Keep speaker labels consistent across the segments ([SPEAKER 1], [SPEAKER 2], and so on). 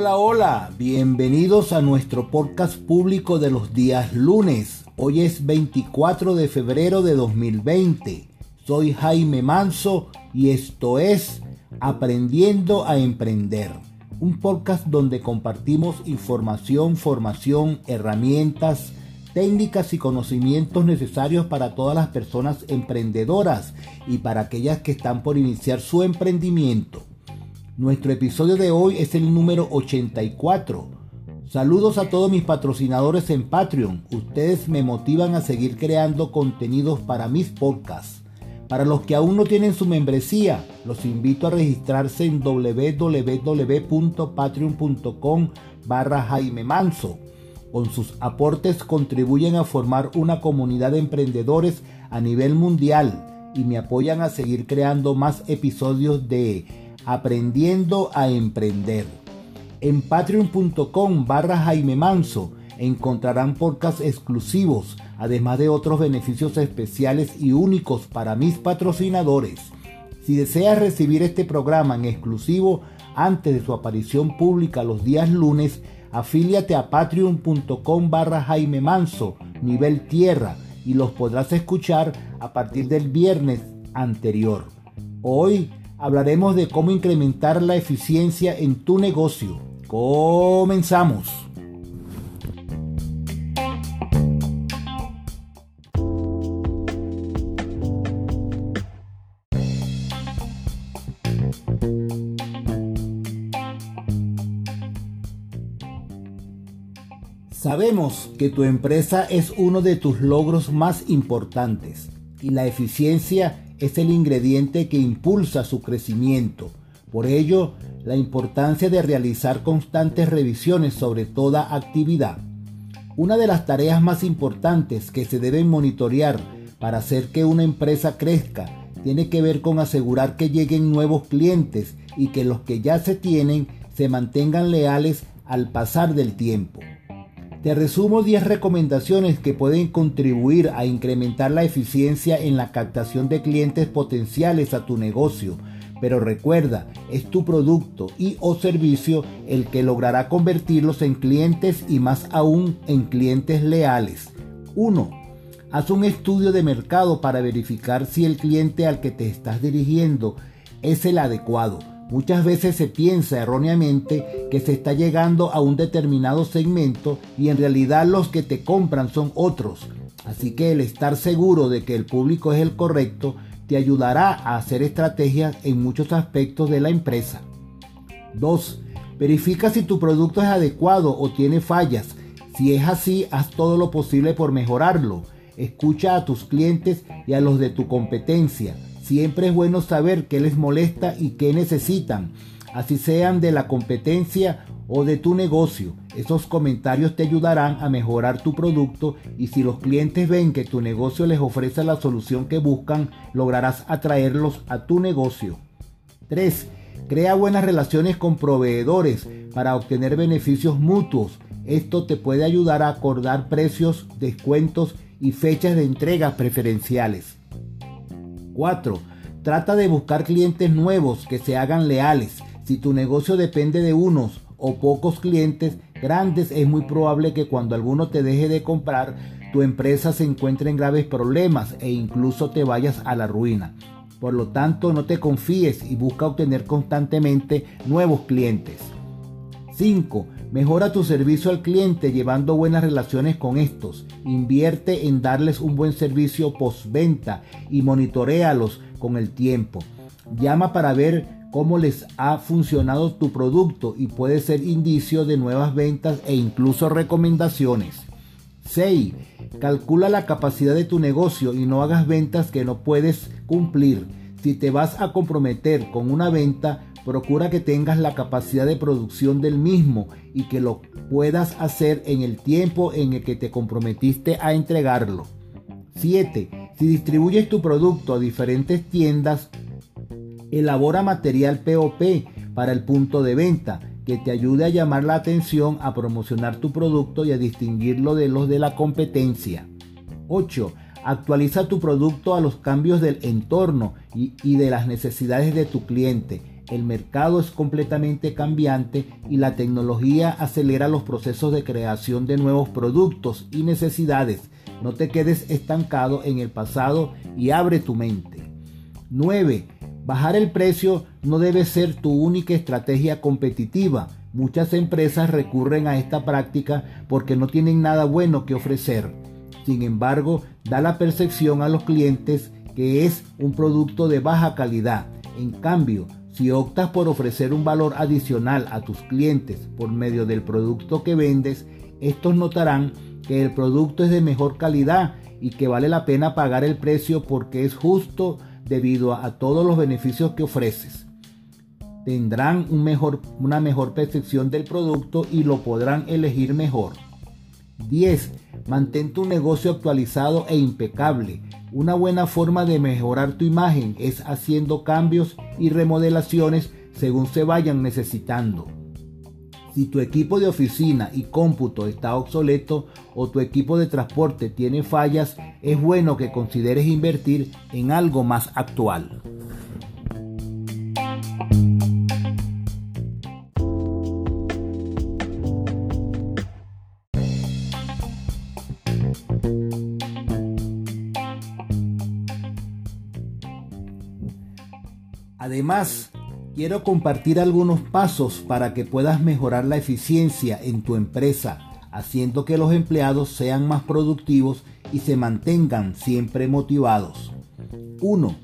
[SPEAKER 1] Hola, hola, bienvenidos a nuestro podcast público de los días lunes. Hoy es 24 de febrero de 2020. Soy Jaime Manso y esto es Aprendiendo a Emprender, un podcast donde compartimos información, formación, herramientas, técnicas y conocimientos necesarios para todas las personas emprendedoras y para aquellas que están por iniciar su emprendimiento. Nuestro episodio de hoy es el número 84. Saludos a todos mis patrocinadores en Patreon. Ustedes me motivan a seguir creando contenidos para mis podcasts. Para los que aún no tienen su membresía, los invito a registrarse en www.patreon.com barra Jaime Manso. Con sus aportes contribuyen a formar una comunidad de emprendedores a nivel mundial y me apoyan a seguir creando más episodios de Aprendiendo a Emprender. En patreon.com barra Jaime Manso encontrarán podcasts exclusivos, además de otros beneficios especiales y únicos para mis patrocinadores. Si deseas recibir este programa en exclusivo antes de su aparición pública los días lunes, afíliate a patreon.com barra Jaime Manso, nivel tierra, y los podrás escuchar a partir del viernes anterior. Hoy hablaremos de cómo incrementar la eficiencia en tu negocio. Comenzamos. Sabemos que tu empresa es uno de tus logros más importantes y la eficiencia es el ingrediente que impulsa su crecimiento. Por ello, la importancia de realizar constantes revisiones sobre toda actividad. Una de las tareas más importantes que se deben monitorear para hacer que una empresa crezca tiene que ver con asegurar que lleguen nuevos clientes y que los que ya se tienen se mantengan leales al pasar del tiempo. Te resumo 10 recomendaciones que pueden contribuir a incrementar la eficiencia en la captación de clientes potenciales a tu negocio. Pero recuerda, es tu producto y o servicio el que logrará convertirlos en clientes y más aún en clientes leales. 1. Haz un estudio de mercado para verificar si el cliente al que te estás dirigiendo es el adecuado Muchas veces se piensa erróneamente que se está llegando a un determinado segmento y en realidad los que te compran son otros. Así que el estar seguro de que el público es el correcto te ayudará a hacer estrategias en muchos aspectos de la empresa. 2. Verifica si tu producto es adecuado o tiene fallas. Si es así, haz todo lo posible por mejorarlo. Escucha a tus clientes y a los de tu competencia. Siempre es bueno saber qué les molesta y qué necesitan, así sean de la competencia o de tu negocio. Esos comentarios te ayudarán a mejorar tu producto y si los clientes ven que tu negocio les ofrece la solución que buscan, lograrás atraerlos a tu negocio. 3. Crea buenas relaciones con proveedores para obtener beneficios mutuos. Esto te puede ayudar a acordar precios, descuentos y fechas de entrega preferenciales. 4. Trata de buscar clientes nuevos que se hagan leales. Si tu negocio depende de unos o pocos clientes grandes, es muy probable que cuando alguno te deje de comprar, tu empresa se encuentre en graves problemas e incluso te vayas a la ruina. Por lo tanto, no te confíes y busca obtener constantemente nuevos clientes. 5. Mejora tu servicio al cliente llevando buenas relaciones con estos. Invierte en darles un buen servicio postventa y monitorealos con el tiempo. Llama para ver cómo les ha funcionado tu producto y puede ser indicio de nuevas ventas e incluso recomendaciones. 6. Calcula la capacidad de tu negocio y no hagas ventas que no puedes cumplir. Si te vas a comprometer con una venta, Procura que tengas la capacidad de producción del mismo y que lo puedas hacer en el tiempo en el que te comprometiste a entregarlo. 7. Si distribuyes tu producto a diferentes tiendas, elabora material POP para el punto de venta que te ayude a llamar la atención, a promocionar tu producto y a distinguirlo de los de la competencia. 8. Actualiza tu producto a los cambios del entorno y, y de las necesidades de tu cliente el mercado es completamente cambiante y la tecnología acelera los procesos de creación de nuevos productos y necesidades. No te quedes estancado en el pasado y abre tu mente. 9. Bajar el precio no debe ser tu única estrategia competitiva. Muchas empresas recurren a esta práctica porque no tienen nada bueno que ofrecer. Sin embargo, da la percepción a los clientes que es un producto de baja calidad. En cambio, si optas por ofrecer un valor adicional a tus clientes por medio del producto que vendes, estos notarán que el producto es de mejor calidad y que vale la pena pagar el precio porque es justo debido a, todos los beneficios que ofreces. Tendrán una mejor percepción del producto y lo podrán elegir mejor. 10. Mantén tu negocio actualizado e impecable. Una buena forma de mejorar tu imagen es haciendo cambios y remodelaciones según se vayan necesitando. Si tu equipo de oficina y cómputo está obsoleto o tu equipo de transporte tiene fallas, es bueno que consideres invertir en algo más actual. Además, quiero compartir algunos pasos para que puedas mejorar la eficiencia en tu empresa, haciendo que los empleados sean más productivos y se mantengan siempre motivados. 1.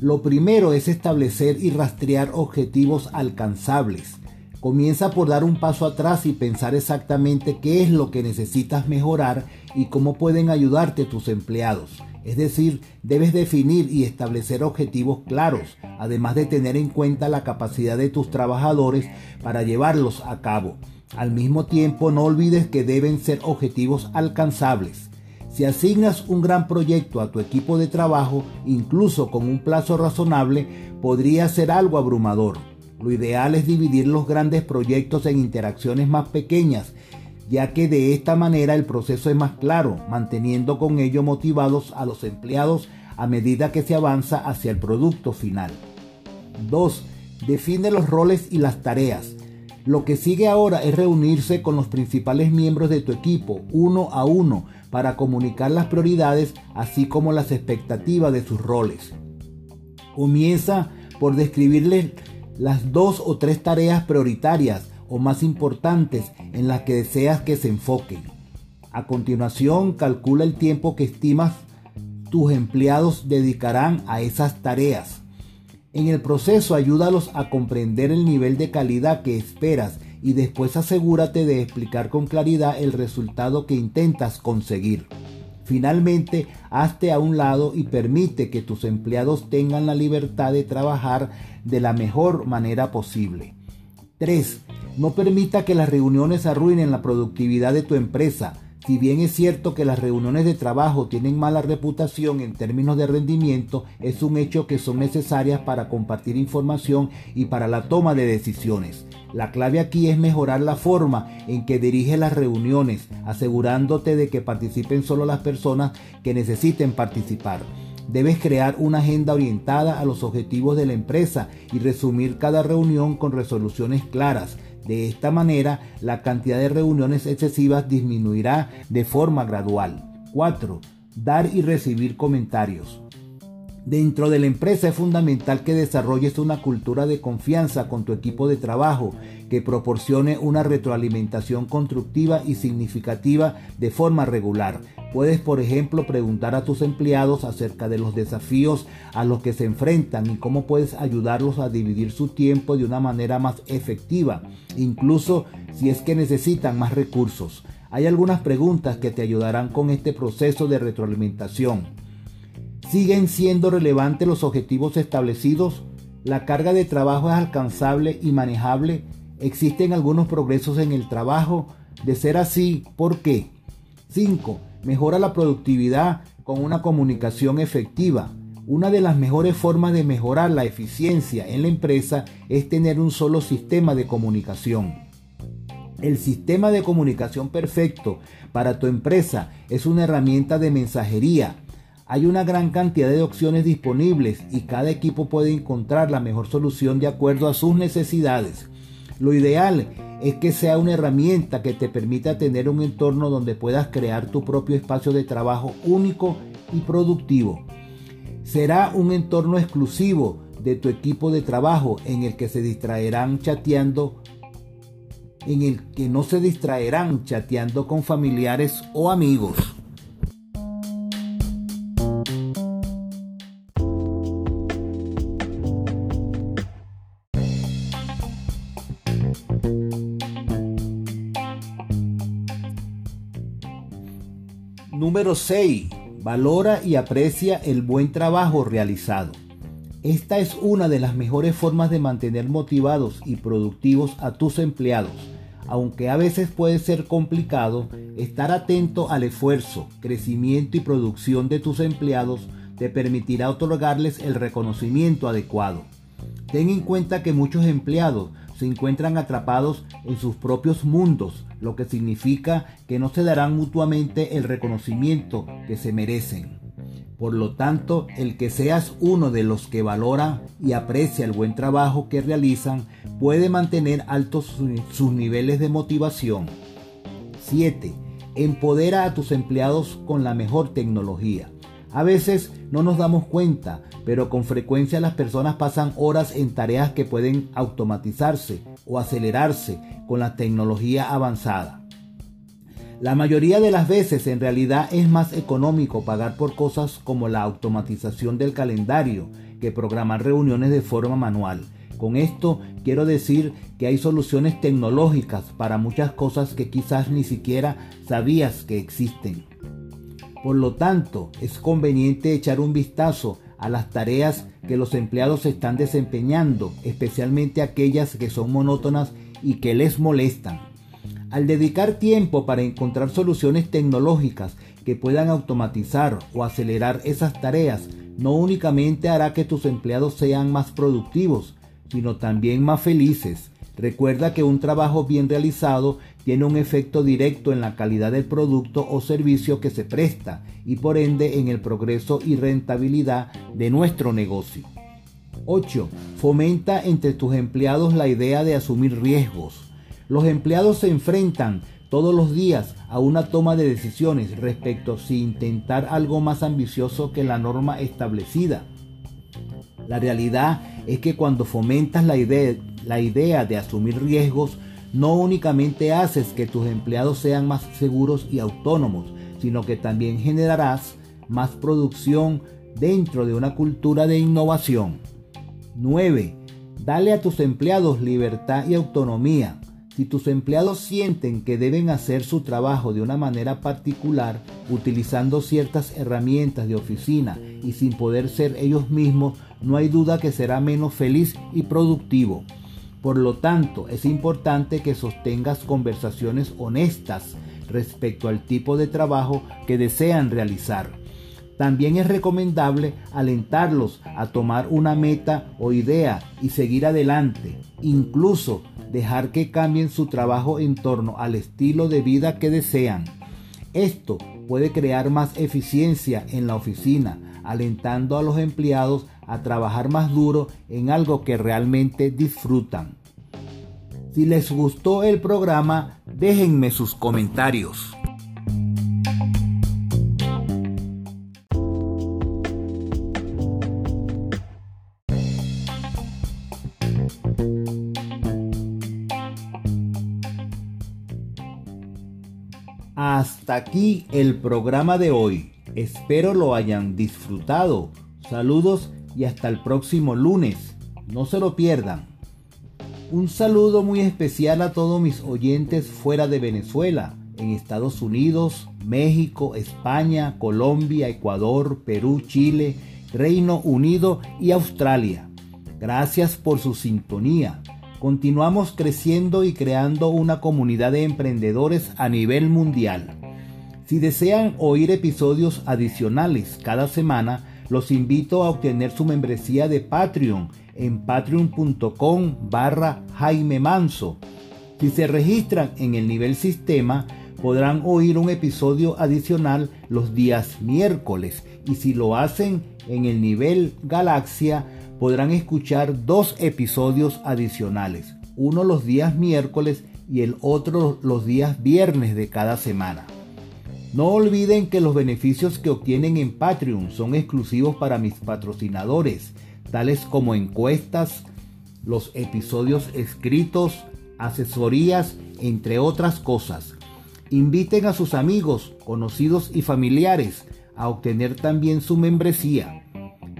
[SPEAKER 1] Lo primero es establecer y rastrear objetivos alcanzables. Comienza por dar un paso atrás y pensar exactamente qué es lo que necesitas mejorar y cómo pueden ayudarte tus empleados. Es decir, debes definir y establecer objetivos claros, además de tener en cuenta la capacidad de tus trabajadores para llevarlos a cabo. Al mismo tiempo, no olvides que deben ser objetivos alcanzables. Si asignas un gran proyecto a tu equipo de trabajo, incluso con un plazo razonable, podría ser algo abrumador. Lo ideal es dividir los grandes proyectos en interacciones más pequeñas ya que de esta manera el proceso es más claro, manteniendo con ello motivados a los empleados a medida que se avanza hacia el producto final. 2. Define los roles y las tareas. Lo que sigue ahora es reunirse con los principales miembros de tu equipo, uno a uno, para comunicar las prioridades así como las expectativas de sus roles. Comienza por describirles las dos o tres tareas prioritarias o más importantes en las que deseas que se enfoquen. A continuación, calcula el tiempo que estimas tus empleados dedicarán a esas tareas. En el proceso ayúdalos a comprender el nivel de calidad que esperas y después asegúrate de explicar con claridad el resultado que intentas conseguir. Finalmente, hazte a un lado y permite que tus empleados tengan la libertad de trabajar de la mejor manera posible. 3. No permita que las reuniones arruinen la productividad de tu empresa. Si bien es cierto que las reuniones de trabajo tienen mala reputación en términos de rendimiento, es un hecho que son necesarias para compartir información y para la toma de decisiones. La clave aquí es mejorar la forma en que diriges las reuniones, asegurándote de que participen solo las personas que necesiten participar. Debes crear una agenda orientada a los objetivos de la empresa y resumir cada reunión con resoluciones claras. De esta manera, la cantidad de reuniones excesivas disminuirá de forma gradual. 4. Dar y recibir comentarios. Dentro de la empresa es fundamental que desarrolles una cultura de confianza con tu equipo de trabajo que proporcione una retroalimentación constructiva y significativa de forma regular. Puedes, por ejemplo, preguntar a tus empleados acerca de los desafíos a los que se enfrentan y cómo puedes ayudarlos a dividir su tiempo de una manera más efectiva, incluso si es que necesitan más recursos. Hay algunas preguntas que te ayudarán con este proceso de retroalimentación. ¿Siguen siendo relevantes los objetivos establecidos? ¿La carga de trabajo es alcanzable y manejable? ¿Existen algunos progresos en el trabajo? De ser así, ¿por qué? 5 mejora la productividad con una comunicación efectiva. Una de las mejores formas de mejorar la eficiencia en la empresa es tener un solo sistema de comunicación. El sistema de comunicación perfecto para tu empresa es una herramienta de mensajería. Hay una gran cantidad de opciones disponibles y cada equipo puede encontrar la mejor solución de acuerdo a sus necesidades. Lo ideal es que sea una herramienta que te permita tener un entorno donde puedas crear tu propio espacio de trabajo único y productivo. Será un entorno exclusivo de tu equipo de trabajo en el que se distraerán chateando, en el que no se distraerán chateando con familiares o amigos. Número 6. Valora y aprecia el buen trabajo realizado. Esta es una de las mejores formas de mantener motivados y productivos a tus empleados. Aunque a veces puede ser complicado, estar atento al esfuerzo, crecimiento y producción de tus empleados te permitirá otorgarles el reconocimiento adecuado. Ten en cuenta que muchos empleados se encuentran atrapados en sus propios mundos, lo que significa que no se darán mutuamente el reconocimiento que se merecen. Por lo tanto, el que seas uno de los que valora y aprecia el buen trabajo que realizan puede mantener altos sus niveles de motivación. 7. Empodera a tus empleados con la mejor tecnología. A veces no nos damos cuenta, pero con frecuencia las personas pasan horas en tareas que pueden automatizarse o acelerarse con la tecnología avanzada. La mayoría de las veces en realidad es más económico pagar por cosas como la automatización del calendario que programar reuniones de forma manual. Con esto quiero decir que hay soluciones tecnológicas para muchas cosas que quizás ni siquiera sabías que existen. Por lo tanto, es conveniente echar un vistazo a las tareas que los empleados están desempeñando, especialmente aquellas que son monótonas y que les molestan. Al dedicar tiempo para encontrar soluciones tecnológicas que puedan automatizar o acelerar esas tareas, no únicamente hará que tus empleados sean más productivos, sino también más felices. Recuerda que un trabajo bien realizado tiene un efecto directo en la calidad del producto o servicio que se presta y por ende en el progreso y rentabilidad de nuestro negocio. 8. Fomenta entre tus empleados la idea de asumir riesgos. Los empleados se enfrentan todos los días a una toma de decisiones respecto si intentar algo más ambicioso que la norma establecida. La realidad es que cuando fomentas la idea, la idea de asumir riesgos, no únicamente haces que tus empleados sean más seguros y autónomos, sino que también generarás más producción dentro de una cultura de innovación. 9. Dale a tus empleados libertad y autonomía. Si tus empleados sienten que deben hacer su trabajo de una manera particular, utilizando ciertas herramientas de oficina y sin poder ser ellos mismos, no hay duda que será menos feliz y productivo. Por lo tanto, es importante que sostengas conversaciones honestas respecto al tipo de trabajo que desean realizar. También es recomendable alentarlos a tomar una meta o idea y seguir adelante, incluso dejar que cambien su trabajo en torno al estilo de vida que desean. Esto puede crear más eficiencia en la oficina, alentando a los empleados a trabajar más duro en algo que realmente disfrutan. Si les gustó el programa, déjenme sus comentarios. Hasta aquí el programa de hoy. Espero lo hayan disfrutado. Saludos y hasta el próximo lunes. No se lo pierdan. Un saludo muy especial a todos mis oyentes fuera de Venezuela, en Estados Unidos, México, España, Colombia, Ecuador, Perú, Chile, Reino Unido y Australia. Gracias por su sintonía. Continuamos creciendo y creando una comunidad de emprendedores a nivel mundial. Si desean oír episodios adicionales cada semana, los invito a obtener su membresía de Patreon en patreon.com barra Jaime Manso. Si se registran en el nivel sistema, podrán oír un episodio adicional los días miércoles y si lo hacen en el nivel galaxia podrán escuchar dos episodios adicionales, uno los días miércoles y el otro los días viernes de cada semana. No olviden que los beneficios que obtienen en Patreon son exclusivos para mis patrocinadores, tales como encuestas, los episodios escritos, asesorías, entre otras cosas. Inviten a sus amigos, conocidos y familiares a obtener también su membresía.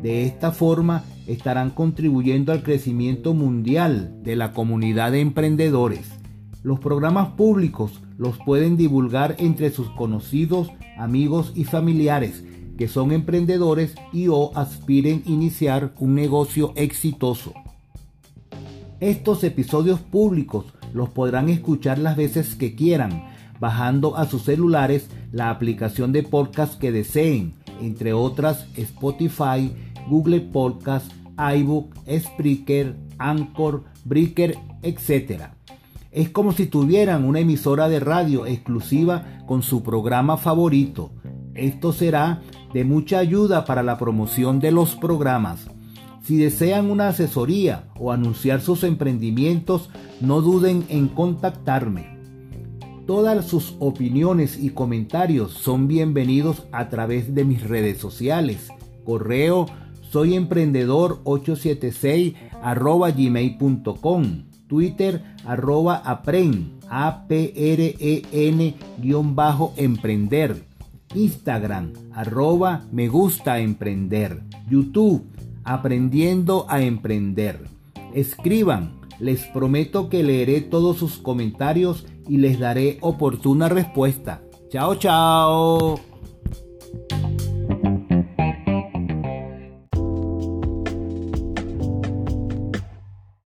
[SPEAKER 1] De esta forma estarán contribuyendo al crecimiento mundial de la comunidad de emprendedores. Los programas públicos los pueden divulgar entre sus conocidos, amigos y familiares que son emprendedores y o aspiren iniciar un negocio exitoso. Estos episodios públicos los podrán escuchar las veces que quieran, bajando a sus celulares la aplicación de podcast que deseen, entre otras Spotify, Google Podcast, iBook, Spreaker, Anchor, Breaker, etc. Es como si tuvieran una emisora de radio exclusiva con su programa favorito. Esto será de mucha ayuda para la promoción de los programas. Si desean una asesoría o anunciar sus emprendimientos, no duden en contactarme. Todas sus opiniones y comentarios son bienvenidos a través de mis redes sociales. Correo soy emprendedor 876 arroba gmail.com. Twitter arroba apren, a p r e n guion bajo emprender. Instagram arroba me gusta emprender. YouTube aprendiendo a emprender. Escriban, les prometo que leeré todos sus comentarios y les daré oportuna respuesta. Chao, chao.